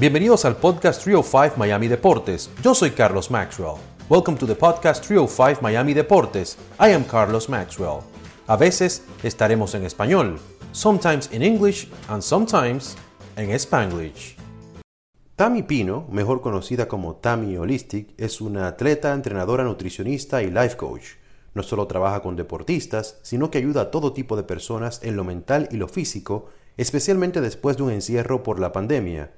Bienvenidos al podcast 305 Miami Deportes. Yo soy Carlos Maxwell. Welcome to the podcast 305 Miami Deportes. I am Carlos Maxwell. A veces estaremos en español, sometimes in English and sometimes en Spanglish. Tammy Pino, mejor conocida como Tammy Holistic, es una atleta, entrenadora, nutricionista y life coach. No solo trabaja con deportistas, sino que ayuda a todo tipo de personas en lo mental y lo físico, especialmente después de un encierro por la pandemia.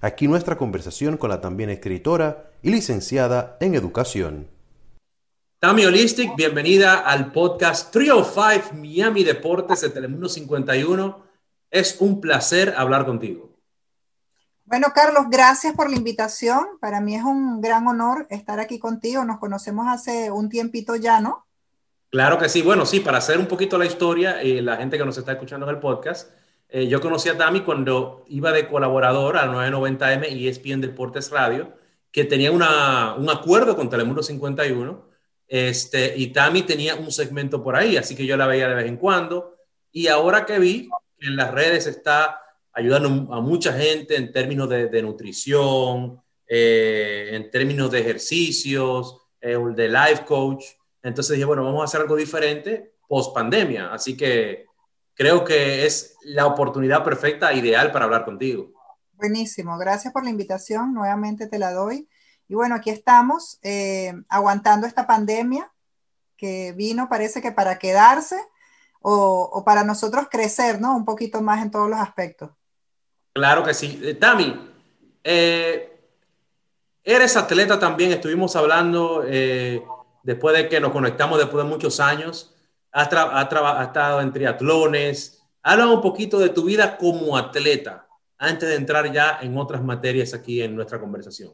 Aquí nuestra conversación con la también escritora y licenciada en educación. Tami Holistic, bienvenida al podcast 305 Miami Deportes de Telemundo 51. Es un placer hablar contigo. Bueno, Carlos, gracias por la invitación. Para mí es un gran honor estar aquí contigo. Nos conocemos hace un tiempito ya, ¿no? Claro que sí. Bueno, sí, para hacer un poquito la historia, y la gente que nos está escuchando en el podcast, eh, yo conocí a Tami cuando iba de colaborador a 990M y ESPN Deportes Radio, que tenía una, un acuerdo con Telemundo 51. Este, y Tami tenía un segmento por ahí, así que yo la veía de vez en cuando. Y ahora que vi que en las redes está ayudando a mucha gente en términos de, nutrición, eh, en términos de ejercicios, eh, de life coach. Entonces dije, bueno, vamos a hacer algo diferente post pandemia. Así que creo que es la oportunidad perfecta, ideal para hablar contigo. Buenísimo, gracias por la invitación, nuevamente te la doy. Y bueno, aquí estamos eh, aguantando esta pandemia que vino, parece que para quedarse o, para nosotros crecer, ¿no? Un poquito más en todos los aspectos. Claro que sí. Eh, Tami, eh, eres atleta también, estuvimos hablando después de que nos conectamos después de muchos años has, estado en triatlones. Habla un poquito de tu vida como atleta antes de entrar ya en otras materias aquí en nuestra conversación.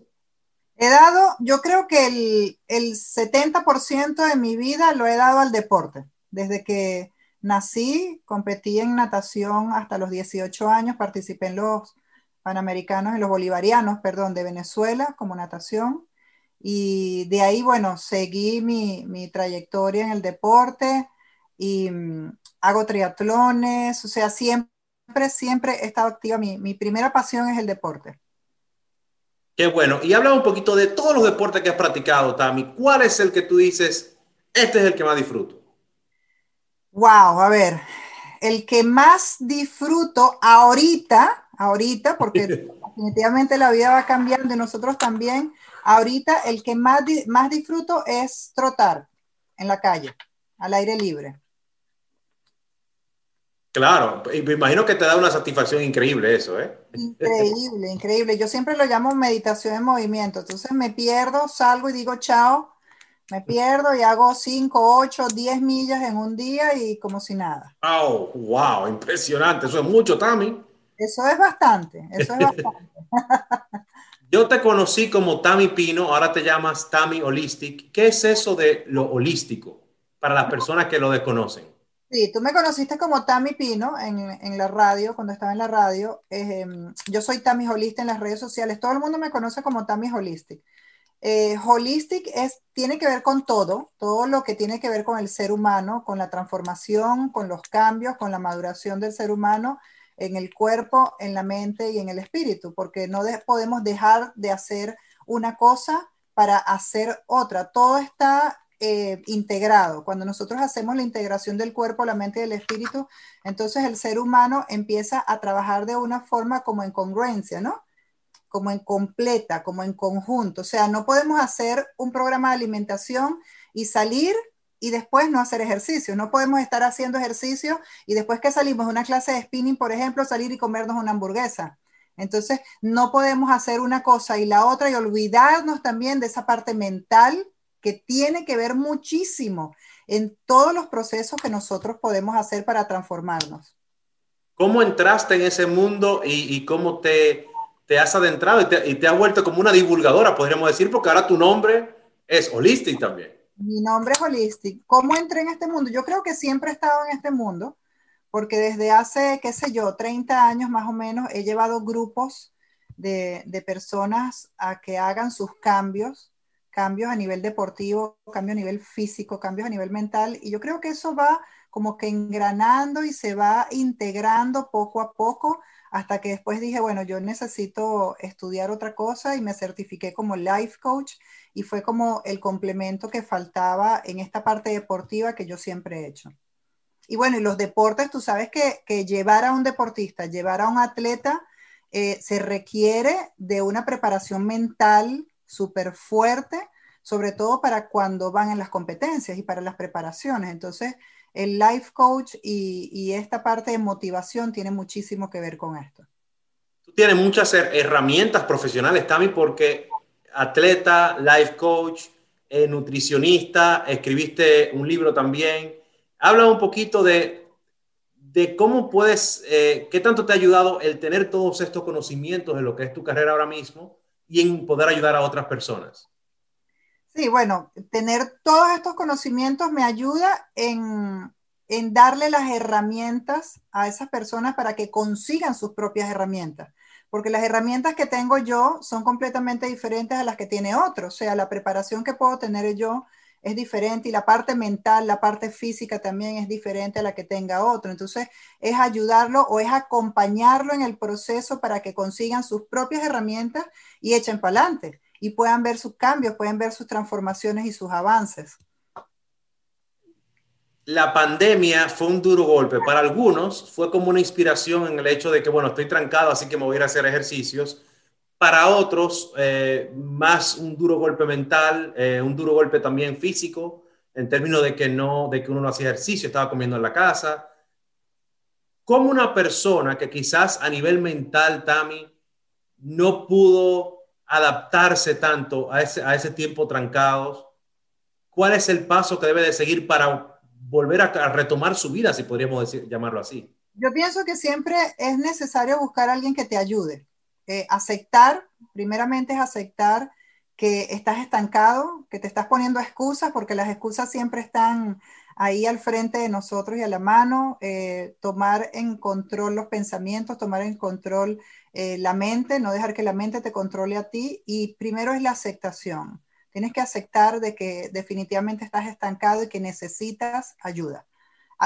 He dado, yo creo que el, el 70% de mi vida lo he dado al deporte. Desde que nací, competí en natación hasta los 18 años, participé en los Panamericanos, en los Bolivarianos, perdón, de Venezuela como natación. Y de ahí, bueno, seguí mi, mi trayectoria en el deporte y mm, hago triatlones, o sea, siempre, siempre he estado activa. Mi, mi primera pasión es el deporte. Qué bueno. Y habla un poquito de todos los deportes que has practicado, Tami. ¿Cuál es el que tú dices, este es el que más disfruto? Wow, a ver, el que más disfruto ahorita, ahorita, porque definitivamente la vida va cambiando y nosotros también, ahorita el que más, más disfruto es trotar en la calle, al aire libre. Claro, me imagino que te da una satisfacción increíble eso, ¿eh? Increíble, increíble. Yo siempre lo llamo meditación en movimiento. Entonces me pierdo, salgo y digo chao, me pierdo y hago 5, 8, 10 millas en un día y como si nada. ¡Wow! ¡Wow! Impresionante. Eso es mucho, Tami. Eso es bastante, eso es bastante. Yo te conocí como Tami Pino, ahora te llamas Tami Holistic. ¿Qué es eso de lo holístico para las personas que lo desconocen? Sí, tú me conociste como Tami Pino en, la radio, cuando estaba en la radio. Em, yo soy Tami Holistic en las redes sociales. Todo el mundo me conoce como Tami Holistic. Eh, holistic es, tiene que ver con todo, todo lo que tiene que ver con el ser humano, con la transformación, con los cambios, con la maduración del ser humano en el cuerpo, en la mente y en el espíritu, porque no podemos dejar de hacer una cosa para hacer otra. Todo está eh, integrado. Cuando nosotros hacemos la integración del cuerpo, la mente y el espíritu, entonces el ser humano empieza a trabajar de una forma como en congruencia, ¿no? Como en completa, como en conjunto. O sea, no podemos hacer un programa de alimentación y salir y después no hacer ejercicio. No podemos estar haciendo ejercicio y después que salimos de una clase de spinning, por ejemplo, salir y comernos una hamburguesa. Entonces, no podemos hacer una cosa y la otra y olvidarnos también de esa parte mental que tiene que ver muchísimo en todos los procesos que nosotros podemos hacer para transformarnos. ¿Cómo entraste en ese mundo y, cómo te, te, has adentrado y te, y te, has vuelto como una divulgadora, podríamos decir, porque ahora tu nombre es Holistic también? Mi nombre es Holistic. ¿Cómo entré en este mundo? Yo creo que siempre he estado en este mundo, porque desde hace, qué sé yo, 30 años más o menos, he llevado grupos de, de personas a que hagan sus cambios cambios a nivel deportivo, cambios a nivel físico, cambios a nivel mental. Y yo creo que eso va como que engranando y se va integrando poco a poco hasta que después dije, bueno, yo necesito estudiar otra cosa y me certifiqué como life coach y fue como el complemento que faltaba en esta parte deportiva que yo siempre he hecho. Y bueno, y los deportes, tú sabes que, llevar a un deportista, llevar a un atleta, eh, se requiere de una preparación mental súper fuerte, sobre todo para cuando van en las competencias y para las preparaciones. Entonces, el life coach y, esta parte de motivación tiene muchísimo que ver con esto. Tú tienes muchas herramientas profesionales, Tami, porque atleta, life coach, eh, nutricionista, escribiste un libro también. Habla un poquito de, de cómo puedes, eh, qué tanto te ha ayudado el tener todos estos conocimientos en lo que es tu carrera ahora mismo y en poder ayudar a otras personas. Sí, bueno, tener todos estos conocimientos me ayuda en, darle las herramientas a esas personas para que consigan sus propias herramientas. Porque las herramientas que tengo yo son completamente diferentes a las que tiene otro. O sea, la preparación que puedo tener yo es diferente y la parte mental, la parte física también es diferente a la que tenga otro. Entonces, es ayudarlo o es acompañarlo en el proceso para que consigan sus propias herramientas y echen para adelante y puedan ver sus cambios, pueden ver sus transformaciones y sus avances. La pandemia fue un duro golpe. Para algunos fue como una inspiración en el hecho de que, bueno, estoy trancado, así que me voy a a hacer ejercicios. Para otros, eh, más un duro golpe mental, eh, un duro golpe también físico, en términos de que, no, de que uno no hacía ejercicio, estaba comiendo en la casa. Como una persona que quizás a nivel mental, Tami, no pudo adaptarse tanto a ese, a ese tiempo trancados? ¿Cuál es el paso que debe de seguir para volver a, retomar su vida, si podríamos decir, llamarlo así? Yo pienso que siempre es necesario buscar a alguien que te ayude. Eh, aceptar, primeramente es aceptar que estás estancado, que te estás poniendo excusas, porque las excusas siempre están ahí al frente de nosotros y a la mano, eh, tomar en control los pensamientos, tomar en control eh, la mente, no dejar que la mente te controle a ti y primero es la aceptación. Tienes que aceptar de que definitivamente estás estancado y que necesitas ayuda.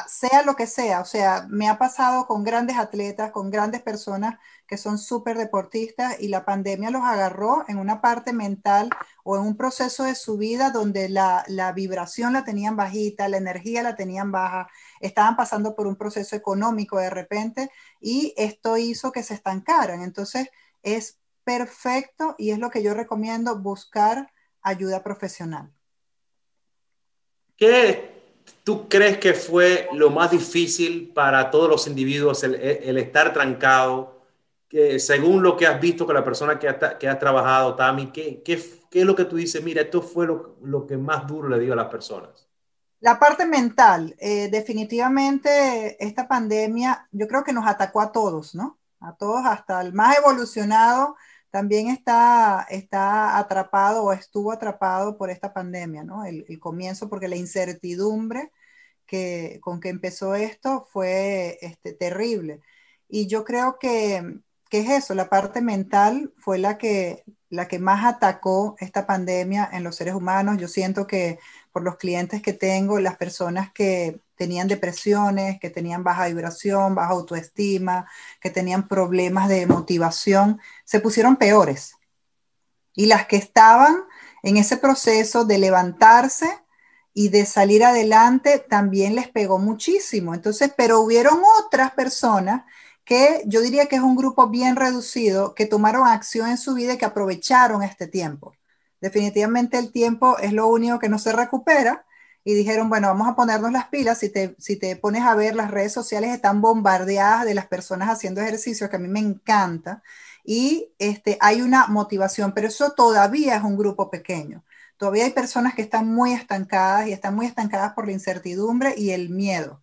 Sea lo que sea, o sea, me ha pasado con grandes atletas, con grandes personas que son súper deportistas y la pandemia los agarró en una parte mental o en un proceso de su vida donde la, la vibración la tenían bajita, la energía la tenían baja, estaban pasando por un proceso económico de repente y esto hizo que se estancaran. Entonces, es perfecto y es lo que yo recomiendo, buscar ayuda profesional. ¿Qué tú crees que fue lo más difícil para todos los individuos el, estar trancado? Que según lo que has visto con la persona que ha, que ha trabajado, Tami, ¿qué, ¿qué, qué, es lo que tú dices? Mira, esto fue lo, lo, que más duro le dio a las personas. La parte mental, eh, definitivamente esta pandemia yo creo que nos atacó a todos, ¿no? A todos, hasta el más evolucionado también está, está atrapado o estuvo atrapado por esta pandemia, ¿no? El, comienzo, porque la incertidumbre que, con que empezó esto fue este, terrible. Y yo creo que, que, es eso, la parte mental fue la que, la que más atacó esta pandemia en los seres humanos. Yo siento que por los clientes que tengo, las personas que tenían depresiones, que tenían baja vibración, baja autoestima, que tenían problemas de motivación, se pusieron peores. Y las que estaban en ese proceso de levantarse y de salir adelante también les pegó muchísimo. Entonces, pero hubieron otras personas que yo diría que es un grupo bien reducido que tomaron acción en su vida y que aprovecharon este tiempo definitivamente el tiempo es lo único que no se recupera y dijeron, bueno, vamos a ponernos las pilas. Si te, si te pones a ver, las redes sociales están bombardeadas de las personas haciendo ejercicio, que a mí me encanta, y este, hay una motivación, pero eso todavía es un grupo pequeño. Todavía hay personas que están muy estancadas y están muy estancadas por la incertidumbre y el miedo.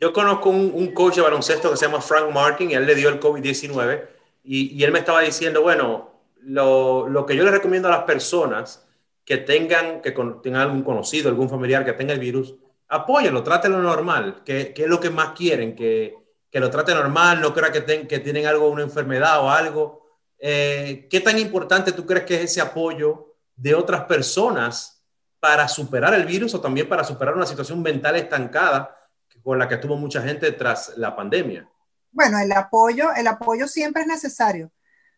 Yo conozco un, un coach de baloncesto que se llama Frank Martin y él le dio el COVID-19 y, y él me estaba diciendo, bueno, lo, que yo les recomiendo a las personas que tengan, que tengan algún conocido, algún familiar que tenga el virus, apóyenlo, trátenlo normal, que, es lo que más quieren, que, lo trate normal, no crea que, que tienen algo, una enfermedad o algo. Eh, ¿Qué tan importante tú crees que es ese apoyo de otras personas para superar el virus o también para superar una situación mental estancada con la que tuvo mucha gente tras la pandemia? Bueno, el apoyo, el apoyo siempre es necesario,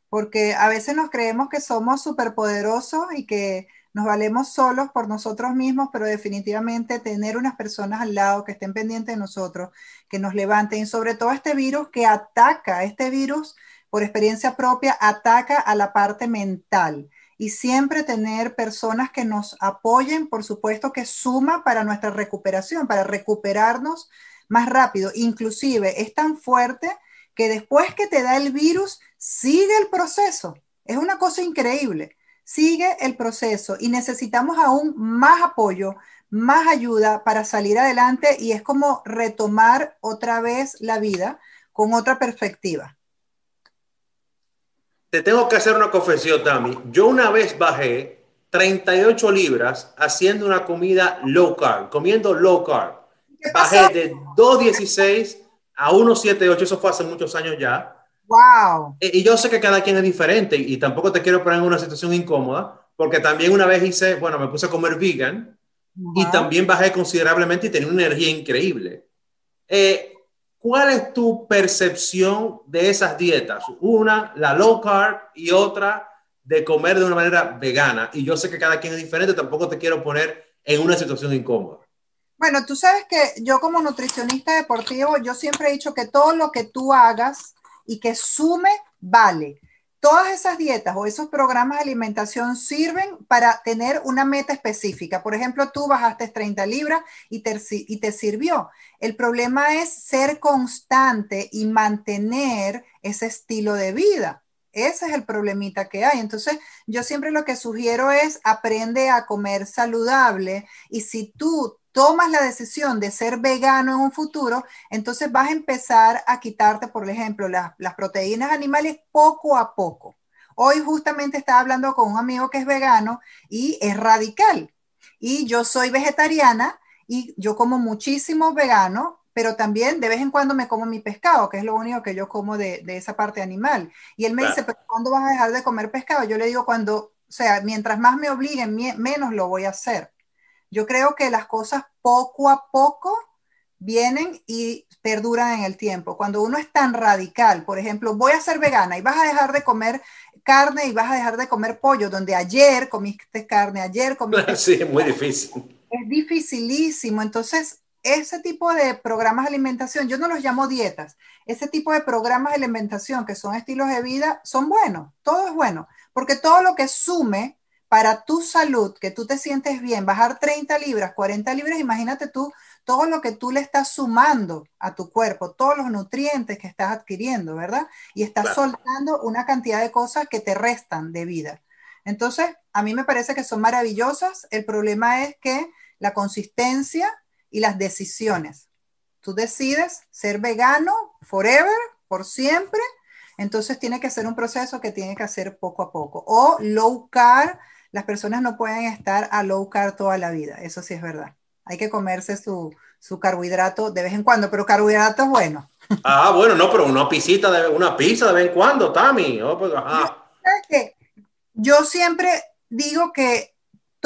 porque a veces nos creemos que somos superpoderosos y que nos valemos solos por nosotros mismos, pero definitivamente tener unas personas al lado que estén pendientes de nosotros, que nos levanten, y sobre todo este virus que ataca, este virus por experiencia propia ataca a la parte mental. Y siempre tener personas que nos apoyen, por supuesto que suma para nuestra recuperación, para recuperarnos más rápido. Inclusive es tan fuerte que después que te da el virus, sigue el proceso. Es una cosa increíble sigue el proceso y necesitamos aún más apoyo, más ayuda para salir adelante y es como retomar otra vez la vida con otra perspectiva. Te tengo que hacer una confesión, Tami. Yo una vez bajé 38 libras haciendo una comida low carb, comiendo low carb. Bajé de 2.16 a 1.78, eso fue hace muchos años ya Wow. Y, yo sé que cada quien es diferente y tampoco te quiero poner en una situación incómoda, porque también una vez hice, bueno, me puse a comer vegan y también bajé considerablemente y tenía una energía increíble. Eh, ¿Cuál es tu percepción de esas dietas? Una, la low carb y otra de comer de una manera vegana. Y yo sé que cada quien es diferente, tampoco te quiero poner en una situación incómoda. Bueno, tú sabes que yo como nutricionista deportivo, yo siempre he dicho que todo lo que tú hagas y que sume, vale. Todas esas dietas o esos programas de alimentación sirven para tener una meta específica. Por ejemplo, tú bajaste 30 libras y te, y te sirvió. El problema es ser constante y mantener ese estilo de vida. Ese es el problemita que hay. Entonces, yo siempre lo que sugiero es aprende a comer saludable y si tú tomas la decisión de ser vegano en un futuro, entonces vas a empezar a quitarte, por ejemplo, las proteínas animales poco a poco. Hoy justamente estaba hablando con un amigo que es vegano y es radical. Y yo soy vegetariana y yo como muchísimo vegano, pero también de vez en cuando me como mi pescado, que es lo único que yo como de, esa parte animal. Y él me dice, pero ¿cuándo vas a dejar de comer pescado? Yo le digo, cuando, o sea, mientras más me obliguen, menos lo voy a hacer. Yo creo que las cosas poco a poco vienen y perduran en el tiempo. Cuando uno es tan radical, por ejemplo, voy a ser vegana y vas a dejar de comer carne y vas a dejar de comer pollo, donde ayer comiste carne, ayer comiste... Sí, es muy difícil. Es dificilísimo. Entonces, ese tipo de programas de alimentación, yo no los llamo dietas, ese tipo de programas de alimentación que son estilos de vida, son buenos, todo es bueno, porque todo lo que sume para tu salud, que tú te sientes bien, bajar 30 libras, 40 libras, imagínate tú todo lo que tú le estás sumando a tu cuerpo, todos los nutrientes que estás adquiriendo, ¿verdad? Y estás soltando una cantidad de cosas que te restan de vida. Entonces, a mí me parece que son maravillosas. El problema es que la consistencia y las decisiones. Tú decides ser vegano forever, por siempre, entonces tiene que ser un proceso que tiene que hacer poco a poco. O low carb, las personas no pueden estar a low carb toda la vida, eso sí es verdad. Hay que comerse su, carbohidrato de vez en cuando, pero carbohidrato es bueno. Ah, bueno, no, pero una pisita de una pizza de vez en cuando, Tami. Oh, pues, yo siempre digo que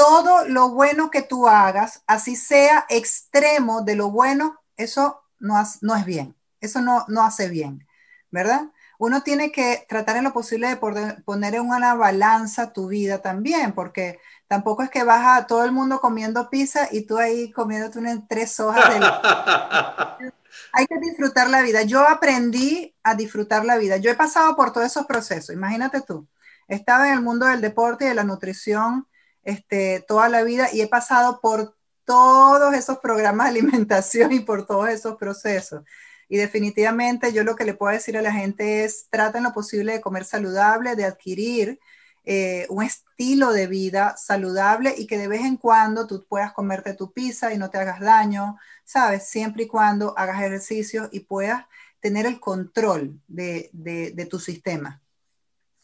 todo lo bueno que tú hagas, así sea extremo de lo bueno, eso no, no es bien. Eso no, no hace bien, ¿verdad? uno tiene que tratar en lo posible de poner en una balanza tu vida también, porque tampoco es que vas a todo el mundo comiendo pizza y tú ahí comiéndote unas tres hojas de... Hay que disfrutar la vida. Yo aprendí a disfrutar la vida. Yo he pasado por todos esos procesos. Imagínate tú. Estaba en el mundo del deporte y de la nutrición este, toda la vida y he pasado por todos esos programas de alimentación y por todos esos procesos. Y definitivamente yo lo que le puedo decir a la gente es, traten lo posible de comer saludable, de adquirir eh, un estilo de vida saludable y que de vez en cuando tú puedas comerte tu pizza y no te hagas daño, ¿sabes? Siempre y cuando hagas ejercicio y puedas tener el control de, tu sistema.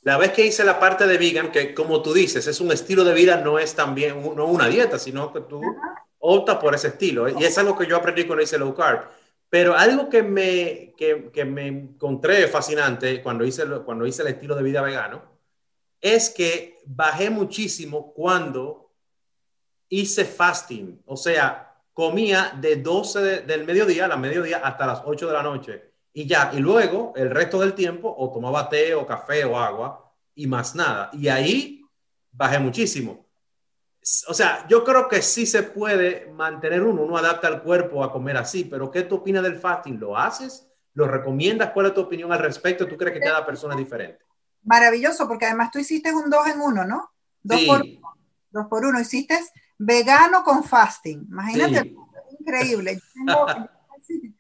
La vez que hice la parte de vegan, que como tú dices, es un estilo de vida, no es también no una dieta, sino que tú optas por ese estilo. Y es algo que yo aprendí cuando hice low carb. Pero algo que me, que, me encontré fascinante cuando hice, cuando hice el estilo de vida vegano es que bajé muchísimo cuando hice fasting, o sea, comía de 12 del mediodía a la mediodía hasta las 8 de la noche y ya, y luego el resto del tiempo o tomaba té o café o agua y más nada. Y ahí bajé muchísimo. O sea, yo creo que sí se puede mantener uno, uno adapta el cuerpo a comer así, pero ¿qué tú opinas del fasting? ¿Lo haces? ¿Lo recomiendas? ¿Cuál es tu opinión al respecto? ¿Tú crees que cada persona es diferente? Maravilloso, porque además tú hiciste un dos en uno, ¿no? Dos, por, dos por uno. Hiciste vegano con fasting. Imagínate, increíble. Yo tengo,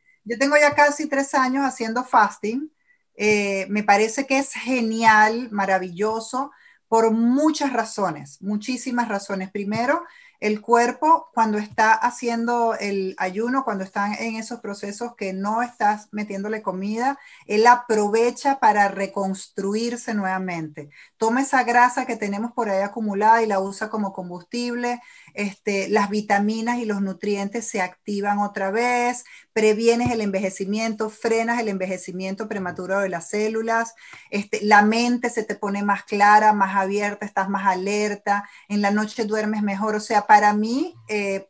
ya casi tres años haciendo fasting. Eh, me parece que es genial, maravilloso, por muchas razones, muchísimas razones. Primero, el cuerpo cuando está haciendo el ayuno, cuando está en esos procesos que no estás metiéndole comida, él aprovecha para reconstruirse nuevamente. Toma esa grasa que tenemos por ahí acumulada y la usa como combustible, este, las vitaminas y los nutrientes se activan otra vez, previenes el envejecimiento, frenas el envejecimiento prematuro de las células, este, la mente se te pone más clara, más abierta, estás más alerta, en la noche duermes mejor. O sea, para mí, eh,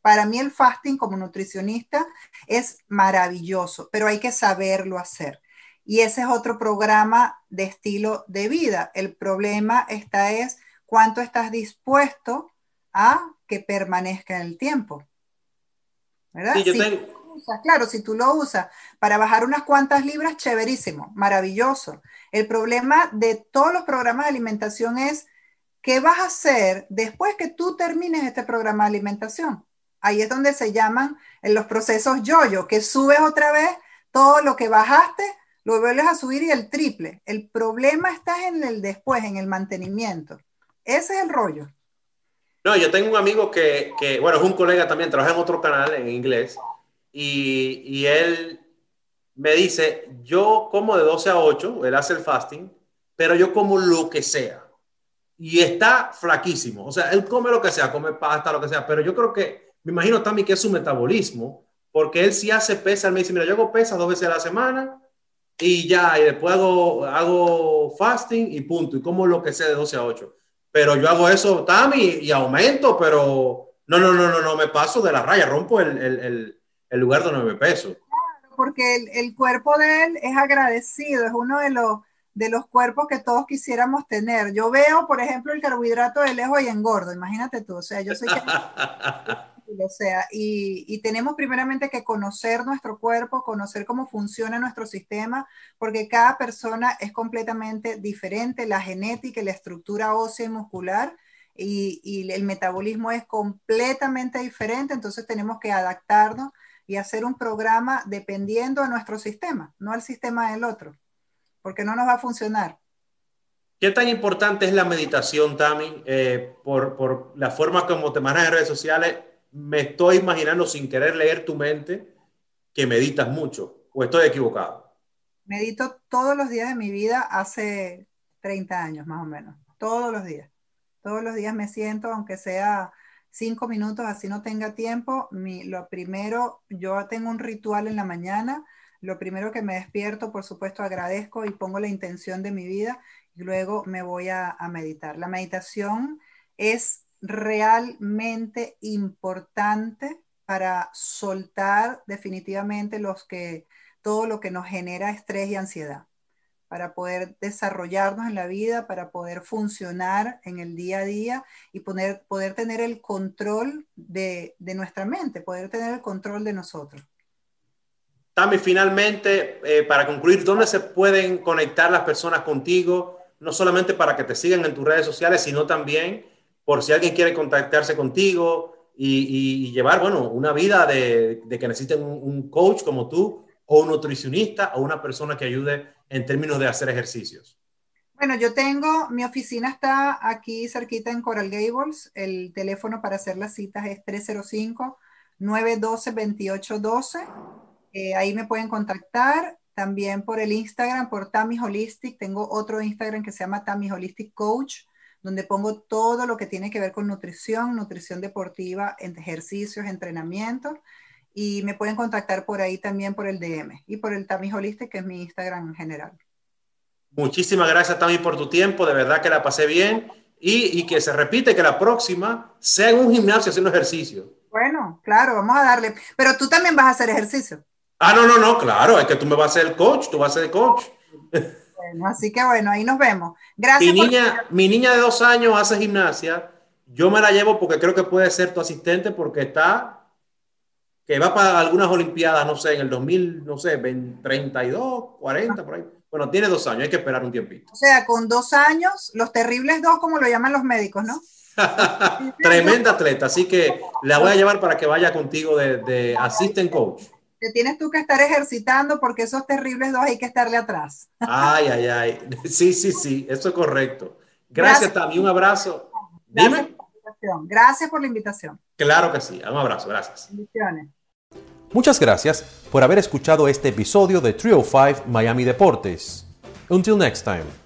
para mí el fasting como nutricionista es maravilloso, pero hay que saberlo hacer. Y ese es otro programa de estilo de vida. El problema está es cuánto estás dispuesto a que permanezca en el tiempo. ¿Verdad? Sí, yo tengo claro, si tú lo usas para bajar unas cuantas libras, chéverísimo, maravilloso. El problema de todos los programas de alimentación es qué vas a hacer después que tú termines este programa de alimentación. Ahí es donde se llaman en los procesos yo-yo, que subes otra vez todo lo que bajaste, lo vuelves a subir y el triple. El problema está en el después, en el mantenimiento. Ese es el rollo. No, yo tengo un amigo que, que bueno, es un colega también, trabaja en otro canal en inglés, y, él me dice, yo como de 12 a 8, él hace el fasting, pero yo como lo que sea. Y está flaquísimo. O sea, él come lo que sea, come pasta, lo que sea, pero yo creo que, me imagino también que es su metabolismo, porque él sí hace pesa, él me dice, mira, yo hago pesa dos veces a la semana y ya, y después hago, hago fasting y punto, y como lo que sea de 12 a 8. Pero yo hago eso, Tami, y aumento, pero no, no, no, no, no, me paso de la raya, rompo el, el el lugar de nueve pesos. Claro, porque el, cuerpo de él es agradecido, es uno de los, de los cuerpos que todos quisiéramos tener. Yo veo, por ejemplo, el carbohidrato de lejos y engordo, imagínate tú, o sea, yo que... o sea, y, y, tenemos primeramente que conocer nuestro cuerpo, conocer cómo funciona nuestro sistema, porque cada persona es completamente diferente, la genética y la estructura ósea y muscular y, y el metabolismo es completamente diferente, entonces tenemos que adaptarnos y hacer un programa dependiendo de nuestro sistema, no al sistema del otro, porque no nos va a funcionar. ¿Qué tan importante es la meditación, Tami? Eh, por, por, la forma como te manejas en redes sociales, me estoy imaginando sin querer leer tu mente que meditas mucho, o estoy equivocado. Medito todos los días de mi vida hace 30 años más o menos, todos los días. Todos los días me siento, aunque sea cinco minutos, así no tenga tiempo, mi, lo primero, yo tengo un ritual en la mañana, lo primero que me despierto, por supuesto, agradezco y pongo la intención de mi vida y luego me voy a, meditar. La meditación es realmente importante para soltar definitivamente los que, todo lo que nos genera estrés y ansiedad para poder desarrollarnos en la vida, para poder funcionar en el día a día y poder, tener el control de nuestra mente, poder tener el control de nosotros. Tami, finalmente, eh, para concluir, ¿dónde se pueden conectar las personas contigo? No solamente para que te sigan en tus redes sociales, sino también por si alguien quiere contactarse contigo y, llevar, bueno, una vida de, que necesiten un, un coach como tú o un nutricionista o una persona que ayude en términos de hacer ejercicios? Bueno, yo tengo, mi oficina está aquí cerquita en Coral Gables. El teléfono para hacer las citas es 305-912-2812. Eh, ahí me pueden contactar. También por el Instagram, por Tammy Holistic. Tengo otro Instagram que se llama Tammy Holistic Coach, donde pongo todo lo que tiene que ver con nutrición, nutrición deportiva, ejercicios, entrenamiento y me pueden contactar por ahí también por el DM y por el Tammy Holistic, que es mi Instagram en general. Muchísimas gracias también por tu tiempo, de verdad que la pasé bien y, y que se repite que la próxima sea en un gimnasio haciendo ejercicio. Bueno, claro, vamos a darle. Pero tú también vas a hacer ejercicio. Ah, no, no, no, claro, es que tú me vas a ser el coach, tú vas a ser el coach. Bueno, así que bueno, ahí nos vemos. Gracias. Mi niña, mi niña de dos años hace gimnasia, yo me la llevo porque creo que puede ser tu asistente porque está que va para algunas Olimpiadas, no sé, en el 2000, no sé, 32, 40, por ahí. Bueno, tiene dos años, hay que esperar un tiempito. O sea, con dos años, los terribles dos, como lo llaman los médicos, ¿no? Tremenda atleta, así que la voy a llevar para que vaya contigo de, de assistant coach. Te tienes tú que estar ejercitando porque esos terribles dos hay que estarle atrás. Ay, ay, ay. Sí, sí, sí, eso es correcto. Gracias, Tami, un abrazo. Dime. Gracias por la invitación. Claro que sí, un abrazo, gracias. Bendiciones. Muchas gracias por haber escuchado este episodio de Trio 5 Miami Deportes. Until next time.